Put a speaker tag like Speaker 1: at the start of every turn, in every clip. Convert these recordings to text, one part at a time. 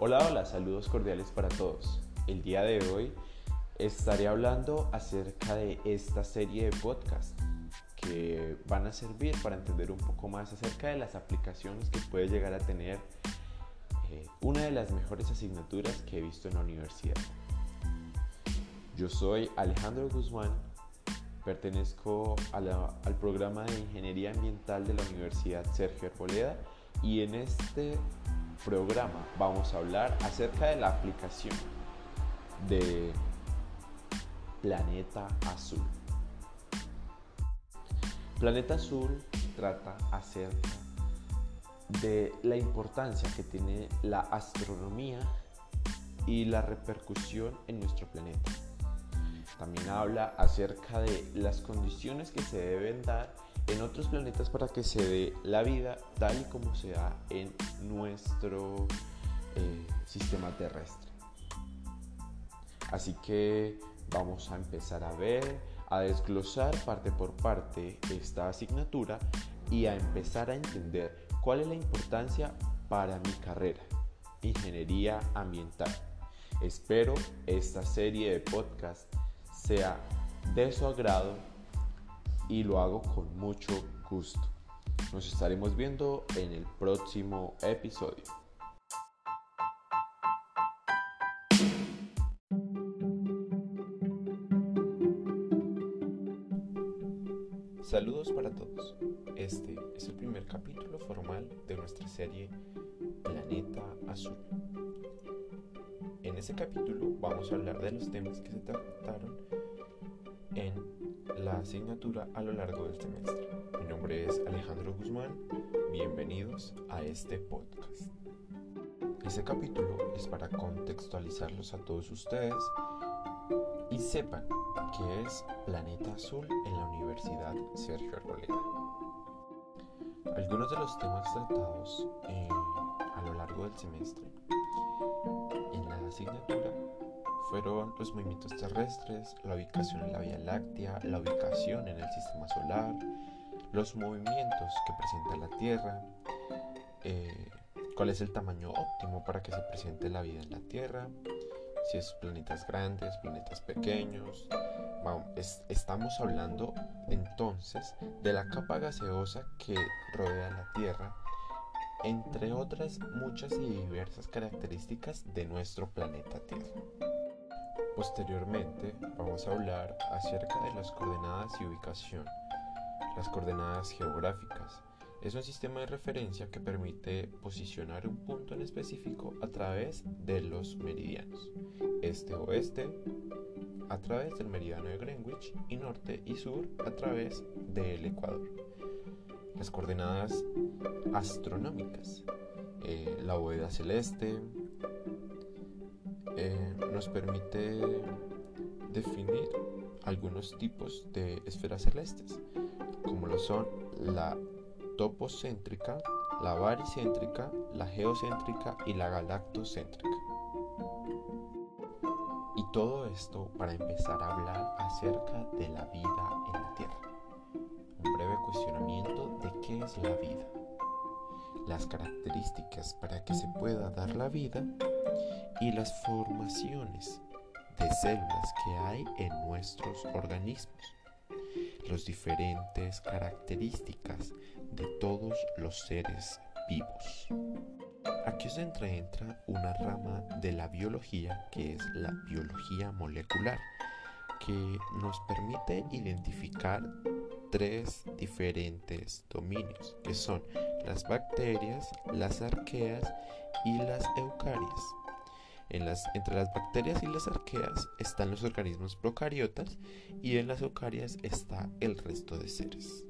Speaker 1: Hola, hola, saludos cordiales para todos. El día de hoy estaré hablando acerca de esta serie de podcasts que van a servir para entender un poco más acerca de las aplicaciones que puede llegar a tener eh, una de las mejores asignaturas que he visto en la universidad. Yo soy Alejandro Guzmán, pertenezco al programa de Ingeniería Ambiental de la Universidad Sergio Arboleda y en este programa vamos a hablar acerca de la aplicación de Planeta Azul. Planeta Azul trata acerca de la importancia que tiene la astronomía y la repercusión en nuestro planeta. También habla acerca de las condiciones que se deben dar en otros planetas para que se dé la vida tal y como se da en nuestro eh, sistema terrestre. Así que vamos a empezar a ver, a desglosar parte por parte esta asignatura y a empezar a entender cuál es la importancia para mi carrera, ingeniería ambiental. Espero esta serie de podcast sea de su agrado y lo hago con mucho gusto. Nos estaremos viendo en el próximo episodio. Saludos para todos. Este es el primer capítulo formal de nuestra serie Planeta Azul. En ese capítulo vamos a hablar de los temas que se trataron en la asignatura a lo largo del semestre. Mi nombre es Alejandro Guzmán. Bienvenidos a este podcast. Ese capítulo es para contextualizarlos a todos ustedes y sepan que es Planeta Azul en la Universidad Sergio Arboleda. Algunos de los temas tratados eh, a lo largo del semestre en la asignatura fueron los movimientos terrestres, la ubicación en la Vía Láctea, la ubicación en el sistema solar, los movimientos que presenta la Tierra, eh, cuál es el tamaño óptimo para que se presente la vida en la Tierra, si es planetas grandes, planetas pequeños. estamos hablando entonces de la capa gaseosa que rodea la Tierra, entre otras muchas y diversas características de nuestro planeta Tierra. Posteriormente vamos a hablar acerca de las coordenadas y ubicación, las coordenadas geográficas, es un sistema de referencia que permite posicionar un punto en específico a través de los meridianos, este-oeste a través del meridiano de Greenwich y norte y sur a través del Ecuador. Las coordenadas astronómicas, eh, la bóveda celeste, eh, nos permite definir algunos tipos de esferas celestes, como lo son la topocéntrica, la baricéntrica, la geocéntrica y la galactocéntrica. Y todo esto para empezar a hablar acerca de la vida en la Tierra. Un breve cuestionamiento de qué es la vida, las características para que se pueda dar la vida y las formaciones de células que hay en nuestros organismos las diferentes características de todos los seres vivos. Aquí se entra, entra una rama de la biología que es la biología molecular, que nos permite identificar tres diferentes dominios, que son las bacterias, las arqueas y las eucarias entre las bacterias y las arqueas están los organismos procariotas y en las eucarias está el resto de seres.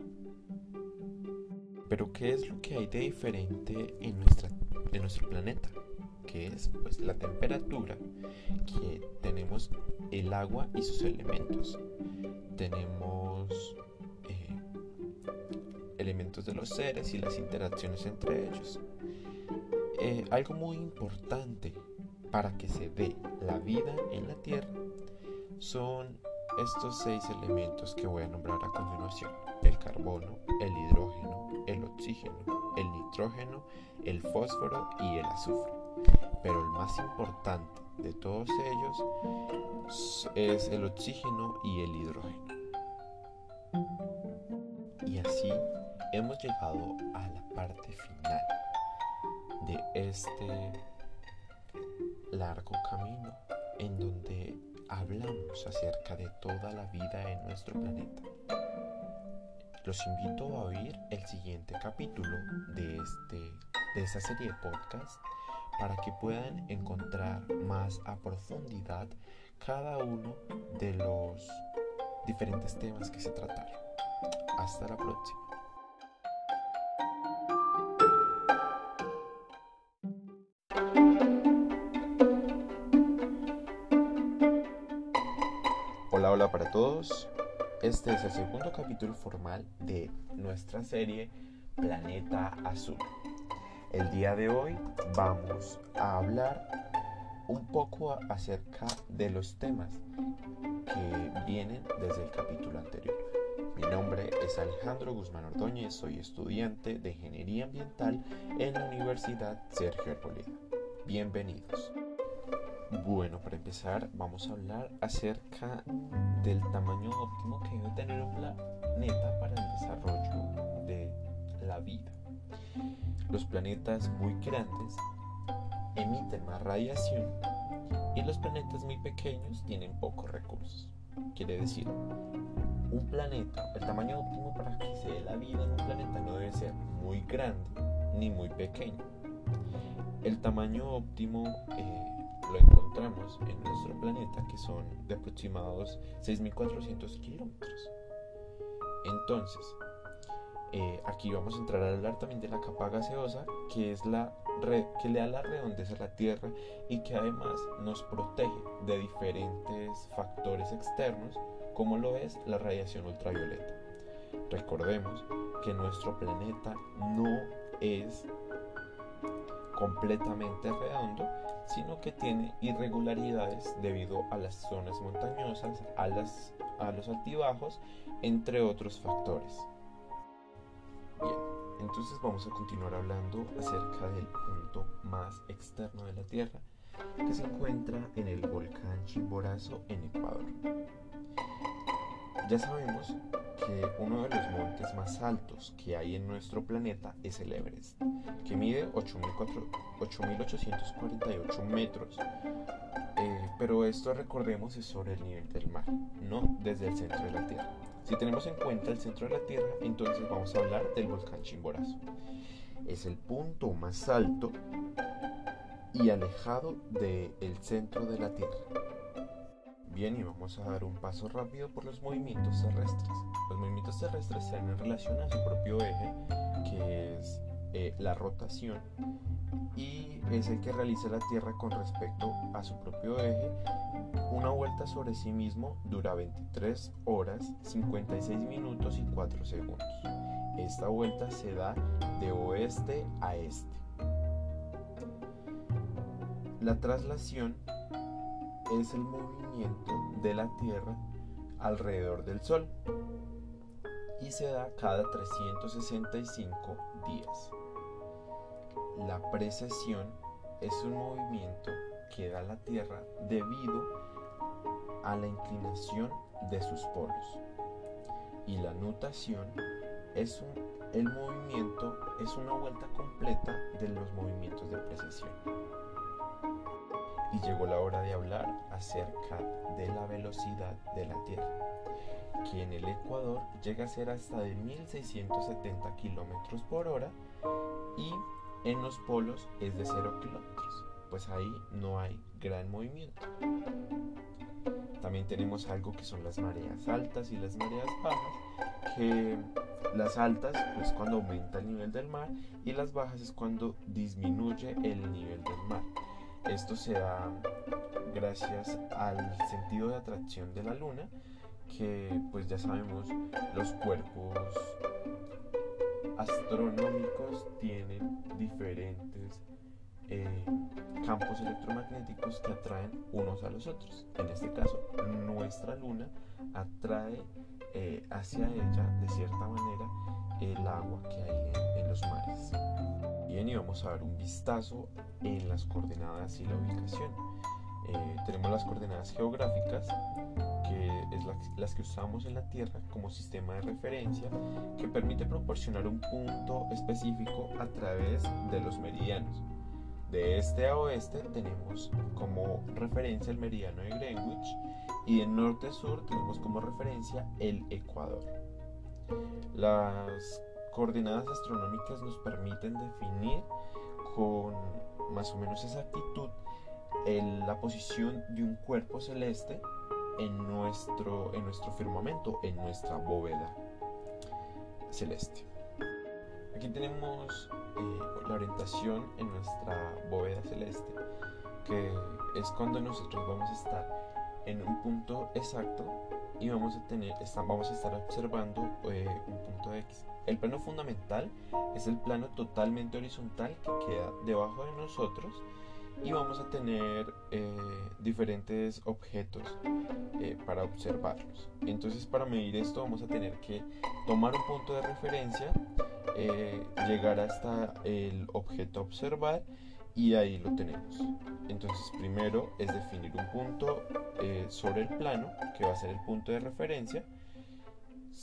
Speaker 1: Pero ¿qué es lo que hay de diferente en, nuestra, en nuestro planeta? Que es pues la temperatura que tenemos el agua y sus elementos. Tenemos elementos de los seres y las interacciones entre ellos. Eh, algo muy importante para que se dé la vida en la tierra son estos seis elementos que voy a nombrar a continuación. El carbono, el hidrógeno, el oxígeno, el nitrógeno, el fósforo y el azufre. Pero el más importante de todos ellos es el oxígeno y el hidrógeno. Y así hemos llegado a la parte final de este largo camino en donde hablamos acerca de toda la vida en nuestro planeta. Los invito a oír el siguiente capítulo de, este, de esta serie de podcast para que puedan encontrar más a profundidad cada uno de los diferentes temas que se trataron. Hasta la próxima. Hola, hola para todos. Este es el segundo capítulo formal de nuestra serie Planeta Azul. El día de hoy vamos a hablar un poco acerca de los temas que vienen desde el capítulo anterior. Mi nombre es Alejandro Guzmán Ordóñez, soy estudiante de Ingeniería Ambiental en la Universidad Sergio Arboleda. Bienvenidos. Bueno, para empezar vamos a hablar acerca del tamaño óptimo que debe tener un planeta para el desarrollo de la vida. Los planetas muy grandes emiten más radiación y los planetas muy pequeños tienen pocos recursos. Quiere decir, un planeta, el tamaño óptimo para que se dé la vida en un planeta no debe ser muy grande ni muy pequeño. El tamaño óptimo eh, lo encontramos en nuestro planeta, que son de aproximados 6.400 kilómetros. Entonces, eh, aquí vamos a entrar a hablar también de la capa gaseosa, que es la que le da la redondez a la Tierra y que además nos protege de diferentes factores externos, como lo es la radiación ultravioleta. Recordemos que nuestro planeta no es completamente redondo, sino que tiene irregularidades debido a las zonas montañosas, a, las, a los altibajos, entre otros factores. Bien, entonces vamos a continuar hablando acerca del más externo de la Tierra, que se encuentra en el volcán Chimborazo en Ecuador. Ya sabemos que uno de los montes más altos que hay en nuestro planeta es el Everest, que mide 8.848 metros, eh, pero esto recordemos es sobre el nivel del mar, no desde el centro de la Tierra. Si tenemos en cuenta el centro de la Tierra, entonces vamos a hablar del volcán Chimborazo. Es el punto más alto y alejado del centro de la Tierra. Bien, y vamos a dar un paso rápido por los movimientos terrestres. Los movimientos terrestres están en relación a su propio eje, que es eh, la rotación, y es el que realiza la Tierra con respecto a su propio eje una vuelta sobre sí mismo dura 23 horas, 56 minutos y 4 segundos. Esta vuelta se da de oeste a este. La traslación es el movimiento de la Tierra alrededor del Sol y se da cada 365 días. La precesión es un movimiento que da la Tierra debido a la inclinación de sus polos. Y la nutación es el movimiento, es una vuelta completa de los movimientos de precesión. Y llegó la hora de hablar acerca de la velocidad de la Tierra, que en el Ecuador llega a ser hasta de 1670 kilómetros por hora y en los polos es de 0 kilómetros, pues ahí no hay gran movimiento. También tenemos algo que son las mareas altas y las mareas bajas, las altas es cuando aumenta el nivel del mar y las bajas es cuando disminuye el nivel del mar. Esto se da gracias al sentido de atracción de la luna, que pues ya sabemos los cuerpos astronómicos tienen diferentes eh, campos electromagnéticos que atraen unos a los otros. En este caso, nuestra luna atrae eh, hacia ella de cierta manera el agua que hay en, los mares. Bien, y vamos a dar un vistazo en las coordenadas y la ubicación. Eh, tenemos las coordenadas geográficas, que es las que usamos en la Tierra como sistema de referencia, que permite proporcionar un punto específico a través de los meridianos. De este a oeste tenemos como referencia el meridiano de Greenwich y de norte a sur tenemos como referencia el Ecuador. Las coordenadas astronómicas nos permiten definir con más o menos exactitud la posición de un cuerpo celeste en nuestro, en nuestro firmamento, en nuestra bóveda celeste. Aquí tenemos eh, la orientación en nuestra bóveda celeste, que es cuando nosotros vamos a estar en un punto exacto y vamos a tener vamos a estar observando eh, un punto X. El plano fundamental es el plano totalmente horizontal que queda debajo de nosotros y vamos a tener eh, diferentes objetos eh, para observarlos. Entonces para medir esto vamos a tener que tomar un punto de referencia, llegar hasta el objeto a observar y ahí lo tenemos. Entonces primero es definir un punto eh, sobre el plano que va a ser el punto de referencia.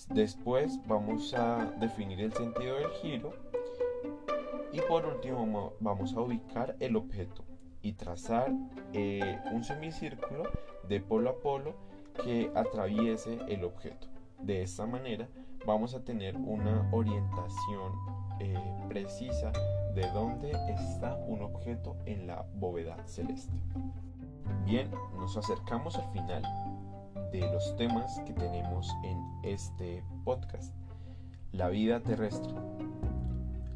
Speaker 1: Después vamos a definir el sentido del giro y por último vamos a ubicar el objeto y trazar eh, un semicírculo de polo a polo que atraviese el objeto. De esta manera vamos a tener una orientación eh, precisa de dónde está un objeto en la bóveda celeste. Bien, nos acercamos al final de los temas que tenemos en este podcast. La vida terrestre.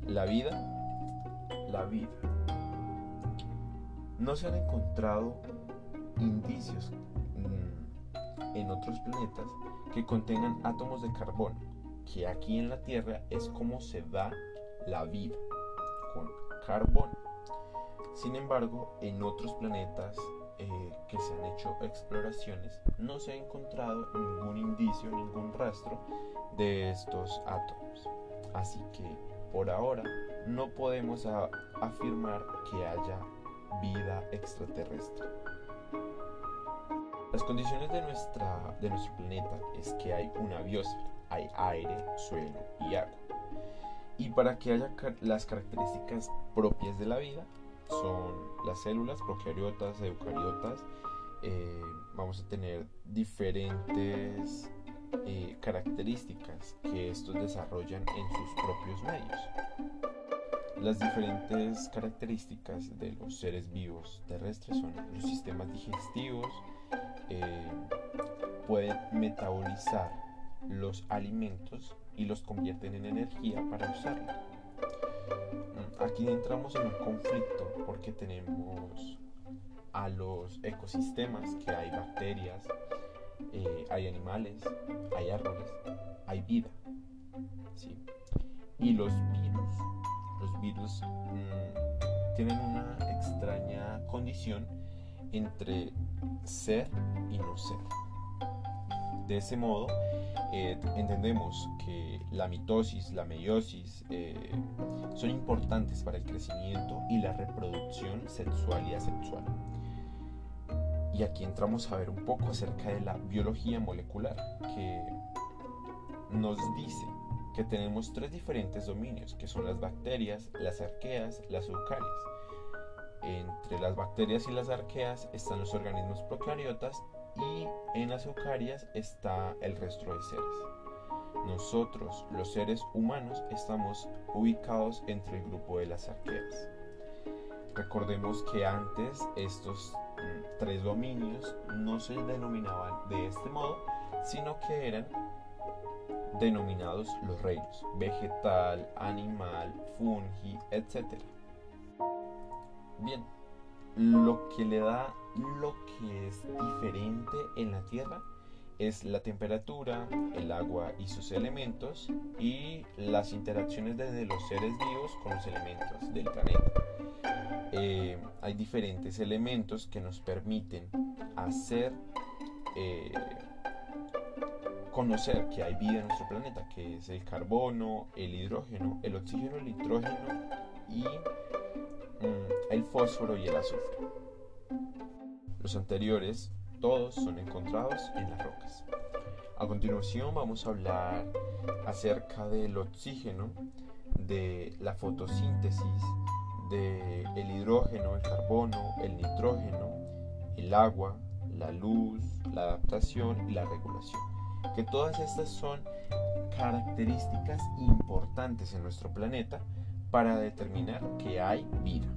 Speaker 1: La vida, la vida. No se han encontrado indicios mm, en otros planetas que contengan átomos de carbono, que aquí en la Tierra es como se da la vida con carbón. Sin embargo, en otros planetas eh, que se han hecho exploraciones no se ha encontrado ningún indicio, ningún rastro de estos átomos. Así que por ahora no podemos afirmar que haya vida extraterrestre. Las condiciones de, nuestra, de nuestro planeta es que hay una biosfera, hay aire, suelo y agua. Y para que haya las características propias de la vida, son las células procariotas, eucariotas, eh, vamos a tener diferentes eh, características que estos desarrollan en sus propios medios. Las diferentes características de los seres vivos terrestres son los sistemas digestivos, eh, pueden metabolizar los alimentos y los convierten en energía para usarlo. Mm, aquí entramos en un conflicto porque tenemos a los ecosistemas que hay bacterias, eh, hay animales, hay árboles, hay vida. ¿sí? Y los virus, los virus mm, tienen una extraña condición entre ser y no ser. De ese modo, eh, entendemos que la mitosis, la meiosis eh, son importantes para el crecimiento y la reproducción sexual y asexual. Y aquí entramos a ver un poco acerca de la biología molecular, que nos dice que tenemos tres diferentes dominios, que son las bacterias, las arqueas, las eucarias. Entre las bacterias y las arqueas están los organismos procariotas y en las eucarias está el resto de seres. Nosotros, los seres humanos, estamos ubicados entre el grupo de las arqueas. Recordemos que antes estos mm, tres dominios no se denominaban de este modo, sino que eran denominados los reinos, vegetal, animal, fungi, etc. Bien, lo que le da lo que es diferente en la Tierra es la temperatura, el agua y sus elementos y las interacciones desde los seres vivos con los elementos del planeta. Eh, hay diferentes elementos que nos permiten hacer eh, conocer que hay vida en nuestro planeta, que es el carbono, el hidrógeno, el oxígeno, el nitrógeno y el fósforo y el azufre. Los anteriores todos son encontrados en las rocas. A continuación vamos a hablar acerca del oxígeno, de la fotosíntesis, del el hidrógeno, el carbono, el nitrógeno, el agua, la luz, la adaptación y la regulación. Que todas estas son características importantes en nuestro planeta para determinar que hay vida.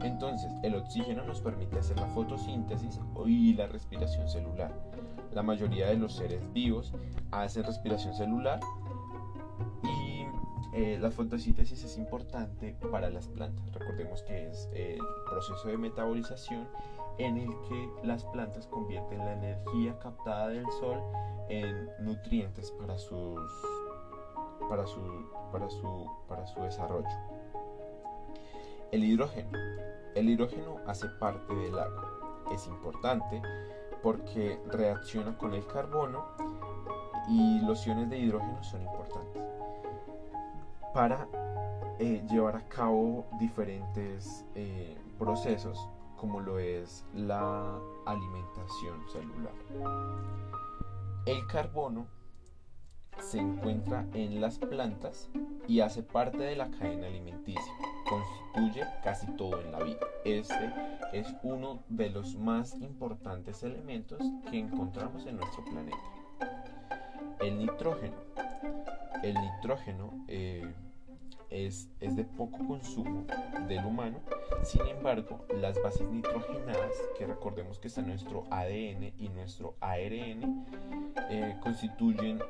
Speaker 1: Entonces, el oxígeno nos permite hacer la fotosíntesis y la respiración celular. La mayoría de los seres vivos hacen respiración celular y eh, la fotosíntesis es importante para las plantas. Recordemos que es el proceso de metabolización en el que las plantas convierten la energía captada del sol en nutrientes para sus para su para su para su desarrollo. El hidrógeno. El hidrógeno hace parte del agua. Es importante porque reacciona con el carbono y los iones de hidrógeno son importantes para eh, llevar a cabo diferentes eh, procesos como lo es la alimentación celular. El carbono se encuentra en las plantas y hace parte de la cadena alimenticia. Constituye casi todo en la vida. Este es uno de los más importantes elementos que encontramos en nuestro planeta. El nitrógeno. El nitrógeno eh, es, es, de poco consumo del humano. Sin embargo, las bases nitrogenadas, que recordemos que está nuestro ADN y nuestro ARN, eh, constituyen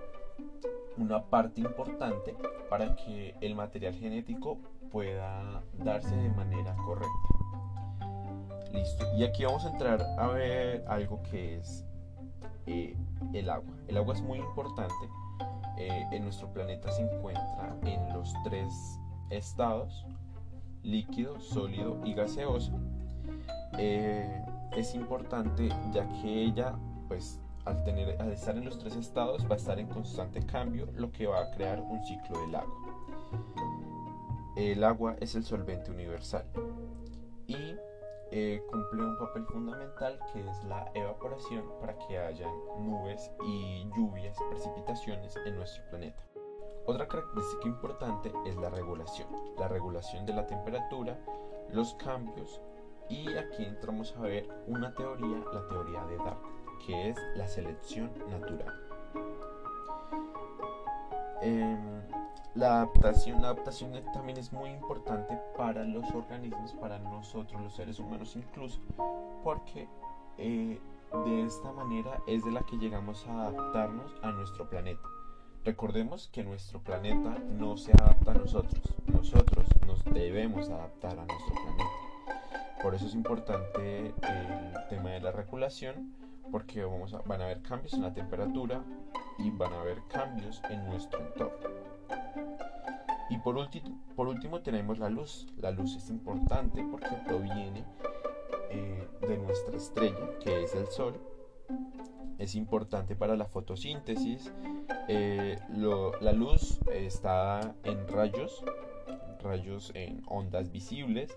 Speaker 1: una parte importante para que el material genético pueda darse de manera correcta. Listo. Y aquí vamos a entrar a ver algo que es eh, el agua. El agua es muy importante. Eh, en nuestro planeta se encuentra en los tres estados, líquido, sólido y gaseoso. Eh, es importante ya que ella pues al, tener, al estar en los tres estados va a estar en constante cambio, lo que va a crear un ciclo del agua. El agua es el solvente universal y eh, cumple un papel fundamental que es la evaporación para que haya nubes y lluvias, precipitaciones en nuestro planeta. Otra característica importante es la regulación, la regulación de la temperatura, los cambios y aquí entramos a ver una teoría, la teoría de Darwin que es la selección natural. Em, la adaptación, la adaptación también es muy importante para los organismos, para nosotros los seres humanos incluso, porque eh, de esta manera es de la que llegamos a adaptarnos a nuestro planeta. Recordemos que nuestro planeta no se adapta a nosotros, nosotros nos debemos adaptar a nuestro planeta. Por eso es importante el tema de la regulación porque vamos a, van a haber cambios en la temperatura y van a haber cambios en nuestro entorno. Y por último, por último tenemos la luz. La luz es importante porque proviene eh, de nuestra estrella, que es el Sol. Es importante para la fotosíntesis. Eh, la luz está en rayos, rayos en ondas visibles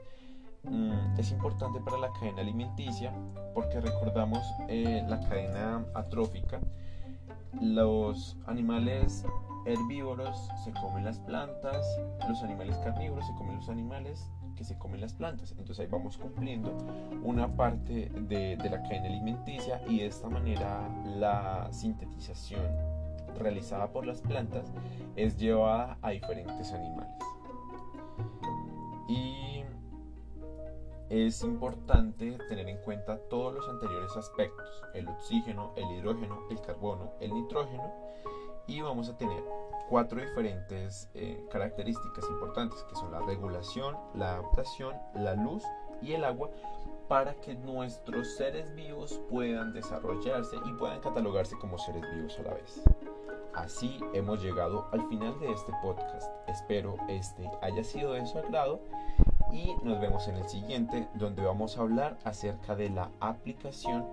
Speaker 1: Mm, es importante para la cadena alimenticia porque recordamos eh, la cadena atrófica. Los animales herbívoros se comen las plantas, los animales carnívoros se comen los animales que se comen las plantas. Entonces ahí vamos cumpliendo una parte de, de la cadena alimenticia y de esta manera la sintetización realizada por las plantas es llevada a diferentes animales. Y es importante tener en cuenta todos los anteriores aspectos, el oxígeno, el hidrógeno, el carbono, el nitrógeno, y vamos a tener cuatro diferentes eh, características importantes, que son la regulación, la adaptación, la luz y el agua, para que nuestros seres vivos puedan desarrollarse y puedan catalogarse como seres vivos a la vez. Así hemos llegado al final de este podcast. Espero este haya sido de su agrado y nos vemos en el siguiente donde vamos a hablar acerca de la aplicación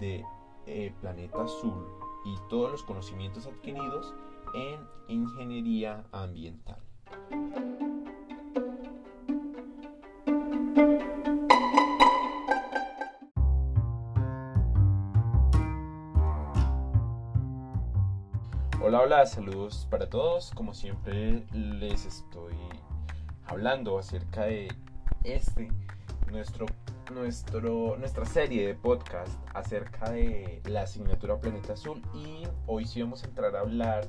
Speaker 1: de eh, Planeta Azul y todos los conocimientos adquiridos en ingeniería ambiental. Hola, hola, saludos para todos. Como siempre les estoy hablando acerca de este, nuestro, nuestro, nuestra serie de podcast acerca de la asignatura Planeta Azul y hoy sí vamos a entrar a hablar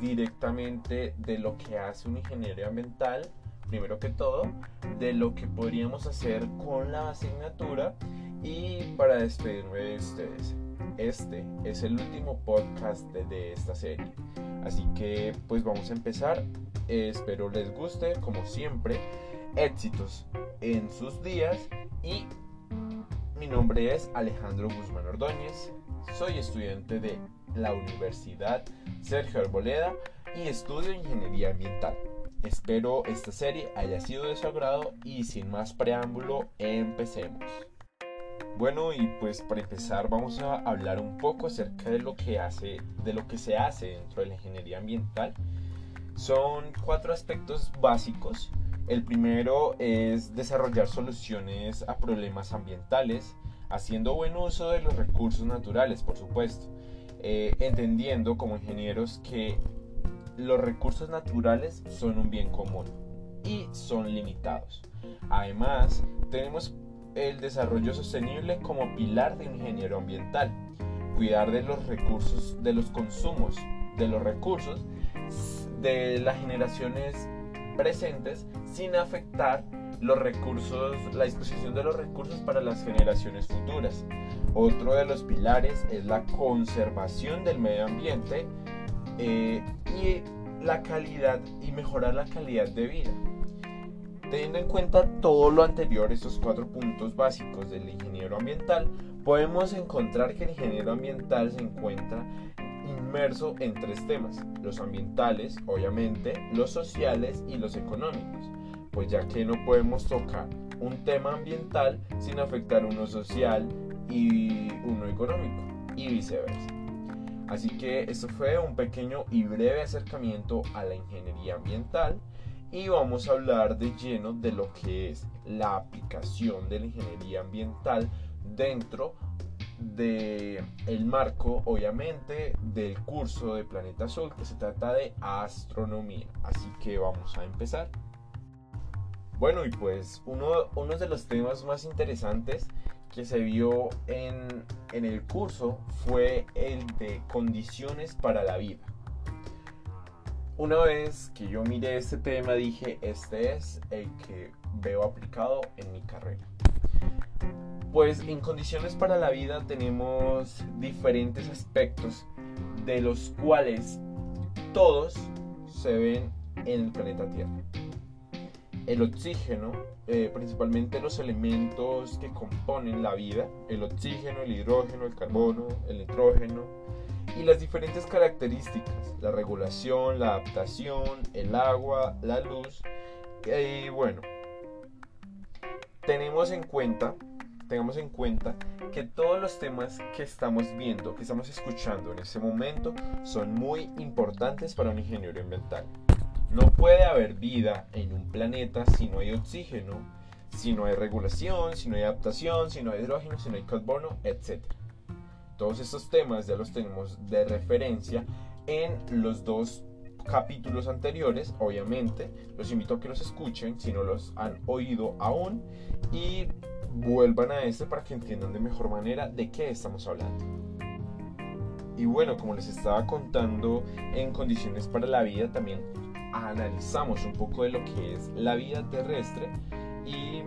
Speaker 1: directamente de lo que hace un ingeniero ambiental, primero que todo, de lo que podríamos hacer con la asignatura y para despedirme de ustedes. Este es el último podcast de, esta serie. Así que pues vamos a empezar. espero les guste, como siempre. Éxitos en sus días y mi nombre es Alejandro Guzmán Ordóñez. Soy estudiante de la Universidad Sergio Arboleda y estudio Ingeniería Ambiental. Espero esta serie haya sido de su agrado y sin más preámbulo, empecemos. Bueno, y pues para empezar vamos a hablar un poco acerca de lo que hace, de lo que se hace dentro de la ingeniería ambiental. Son cuatro aspectos básicos. El primero es desarrollar soluciones a problemas ambientales, haciendo buen uso de los recursos naturales, por supuesto. Eh, entendiendo como ingenieros que los recursos naturales son un bien común y son limitados. Además, tenemos el desarrollo sostenible como pilar de ingeniero ambiental, cuidar de los recursos, de los consumos, de los recursos de las generaciones presentes sin afectar los recursos, la disposición de los recursos para las generaciones futuras. Otro de los pilares es la conservación del medio ambiente eh, y la calidad y mejorar la calidad de vida. Teniendo en cuenta todo lo anterior, estos cuatro puntos básicos del ingeniero ambiental, podemos encontrar que el ingeniero ambiental se encuentra inmerso en tres temas, los ambientales, obviamente, los sociales y los económicos, pues ya que no podemos tocar un tema ambiental sin afectar uno social y uno económico y viceversa. Así que esto fue un pequeño y breve acercamiento a la ingeniería ambiental y vamos a hablar de lleno de lo que es la aplicación de la ingeniería ambiental dentro de el marco obviamente del curso de Planeta Azul que se trata de astronomía así que vamos a empezar bueno y pues uno, uno de los temas más interesantes que se vio en, el curso fue el de condiciones para la vida. Una vez que yo miré este tema dije, este es el que veo aplicado en mi carrera. Pues en condiciones para la vida tenemos diferentes aspectos de los cuales todos se ven en el planeta Tierra el oxígeno, eh, principalmente los elementos que componen la vida, el oxígeno, el hidrógeno, el carbono, el nitrógeno, y las diferentes características, la regulación, la adaptación, el agua, la luz, y bueno, tenemos en cuenta, tengamos en cuenta que todos los temas que estamos viendo, que estamos escuchando en este momento, son muy importantes para un ingeniero ambiental. No puede haber vida en un planeta si no hay oxígeno, si no hay regulación, si no hay adaptación, si no hay hidrógeno, si no hay carbono, etc. Todos estos temas ya los tenemos de referencia en los dos capítulos anteriores, obviamente. Los invito a que los escuchen si no los han oído aún y vuelvan a este para que entiendan de mejor manera de qué estamos hablando. Y bueno, como les estaba contando en condiciones para la vida, también analizamos un poco de lo que es la vida terrestre y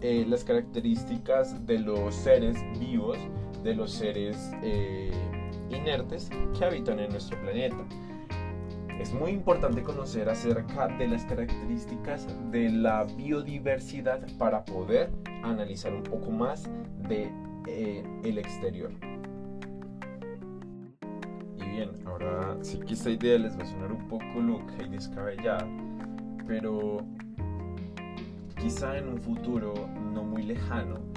Speaker 1: eh, las características de los seres vivos, de los seres eh, inertes que habitan en nuestro planeta. Es muy importante conocer acerca de las características de la biodiversidad para poder analizar un poco más de eh, el exterior. Y bien, ahora sí que esta idea les va a sonar un poco loca y descabellada, pero quizá en un futuro no muy lejano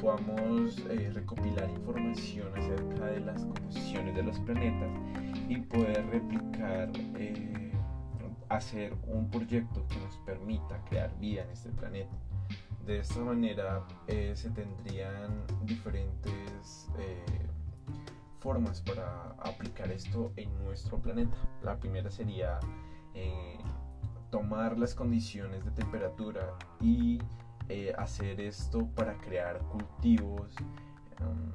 Speaker 1: podamos eh, recopilar información acerca de las composiciones de los planetas y poder replicar, eh, hacer un proyecto que nos permita crear vida en este planeta. De esta manera eh, se tendrían diferentes formas para aplicar esto en nuestro planeta. La primera sería tomar las condiciones de temperatura y eh, hacer esto para crear cultivos um,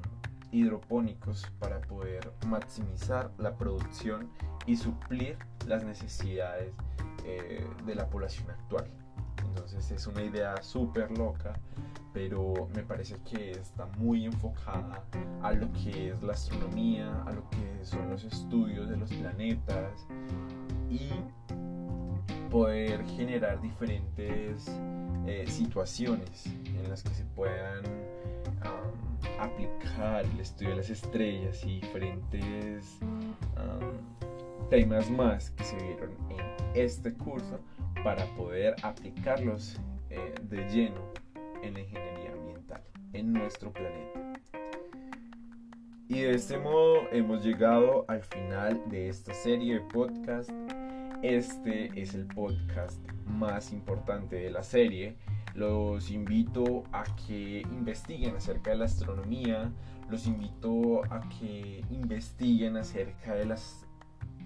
Speaker 1: hidropónicos para poder maximizar la producción y suplir las necesidades eh, de la población actual. Entonces es una idea súper loca, pero me parece que está muy enfocada a lo que es la astronomía, a lo que son los estudios de los planetas y poder generar diferentes eh, situaciones en las que se puedan aplicar el estudio de las estrellas y diferentes temas más que se vieron en este curso para poder aplicarlos eh, de lleno en la ingeniería ambiental en nuestro planeta. Y de este modo hemos llegado al final de esta serie de podcast este es el podcast más importante de la serie. Los invito a que investiguen acerca de la astronomía. Los invito a que investiguen acerca de las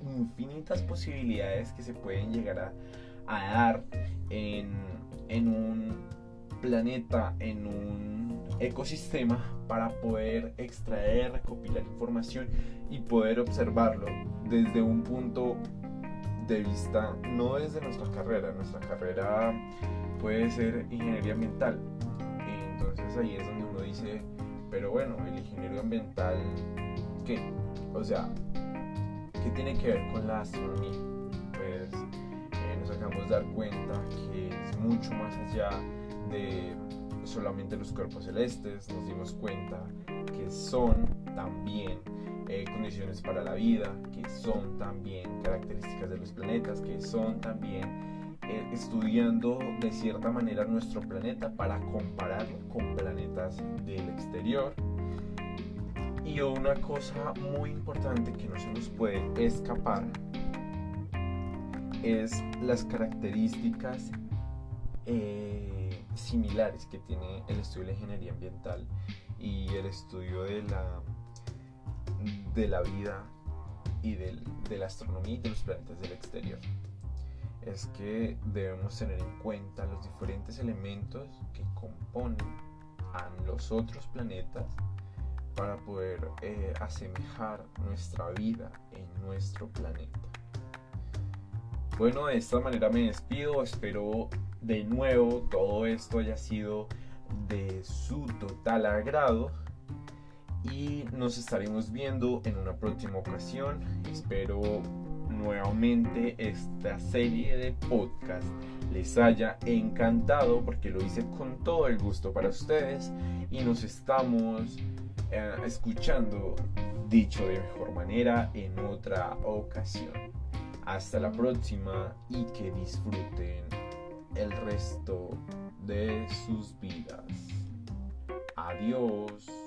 Speaker 1: infinitas posibilidades que se pueden llegar a, dar en, en un planeta, en un ecosistema para poder extraer, recopilar información y poder observarlo desde un punto de vista, no desde nuestra carrera, nuestra carrera puede ser ingeniería ambiental. Entonces ahí es donde uno dice, pero bueno, el ingeniero ambiental, ¿qué? O sea, ¿qué tiene que ver con la astronomía? Pues eh, nos acabamos de dar cuenta que es mucho más allá de solamente los cuerpos celestes, nos dimos cuenta que son también eh, condiciones para la vida, que son también características de los planetas, que son también eh, estudiando de cierta manera nuestro planeta para compararlo con planetas del exterior. Y una cosa muy importante que no se nos puede escapar es las características eh, similares que tiene el estudio de la ingeniería ambiental y el estudio de la de la vida y de la astronomía y de los planetas del exterior. Es que debemos tener en cuenta los diferentes elementos que componen a los otros planetas para poder eh, asemejar nuestra vida en nuestro planeta. Bueno, de esta manera me despido. Espero de nuevo todo esto haya sido de su total agrado y nos estaremos viendo en una próxima ocasión. Espero nuevamente esta serie de podcast les haya encantado porque lo hice con todo el gusto para ustedes y nos estamos eh, escuchando dicho de mejor manera en otra ocasión. Hasta la próxima y que disfruten el resto de sus vidas. Adiós.